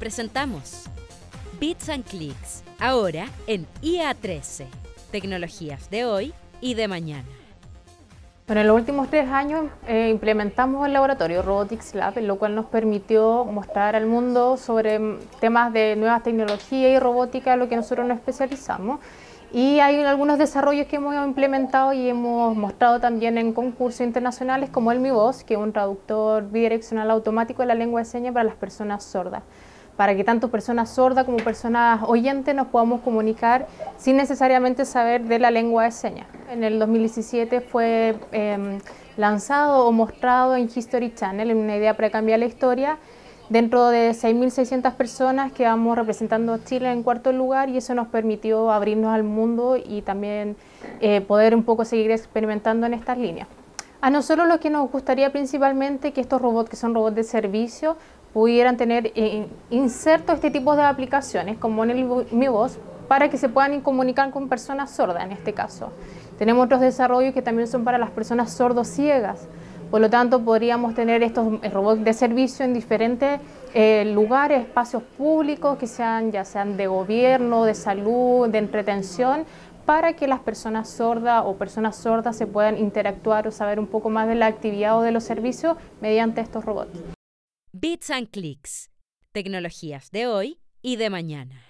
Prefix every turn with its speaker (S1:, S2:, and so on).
S1: Presentamos Bits and Clicks, ahora en IA13. Tecnologías de hoy y de mañana.
S2: Bueno, en los últimos tres años eh, implementamos el laboratorio Robotics Lab, lo cual nos permitió mostrar al mundo sobre temas de nuevas tecnologías y robótica, lo que nosotros nos especializamos. Y hay algunos desarrollos que hemos implementado y hemos mostrado también en concursos internacionales como el Mi Voz, que es un traductor bidireccional automático de la lengua de señas para las personas sordas para que tanto personas sordas como personas oyentes nos podamos comunicar sin necesariamente saber de la lengua de señas. En el 2017 fue em, lanzado o mostrado en History Channel, en una idea para cambiar la historia, dentro de 6.600 personas que vamos representando a Chile en cuarto lugar y eso nos permitió abrirnos al mundo y también eh, poder un poco seguir experimentando en estas líneas. A nosotros lo que nos gustaría principalmente que estos robots, que son robots de servicio, pudieran tener eh, inserto este tipo de aplicaciones, como en el Mi Voz, para que se puedan comunicar con personas sordas en este caso. Tenemos otros desarrollos que también son para las personas sordos ciegas. Por lo tanto, podríamos tener estos eh, robots de servicio en diferentes eh, lugares, espacios públicos, que sean ya sean de gobierno, de salud, de entretención, para que las personas sordas o personas sordas se puedan interactuar o saber un poco más de la actividad o de los servicios mediante estos robots.
S1: Bits and Clicks, tecnologías de hoy y de mañana.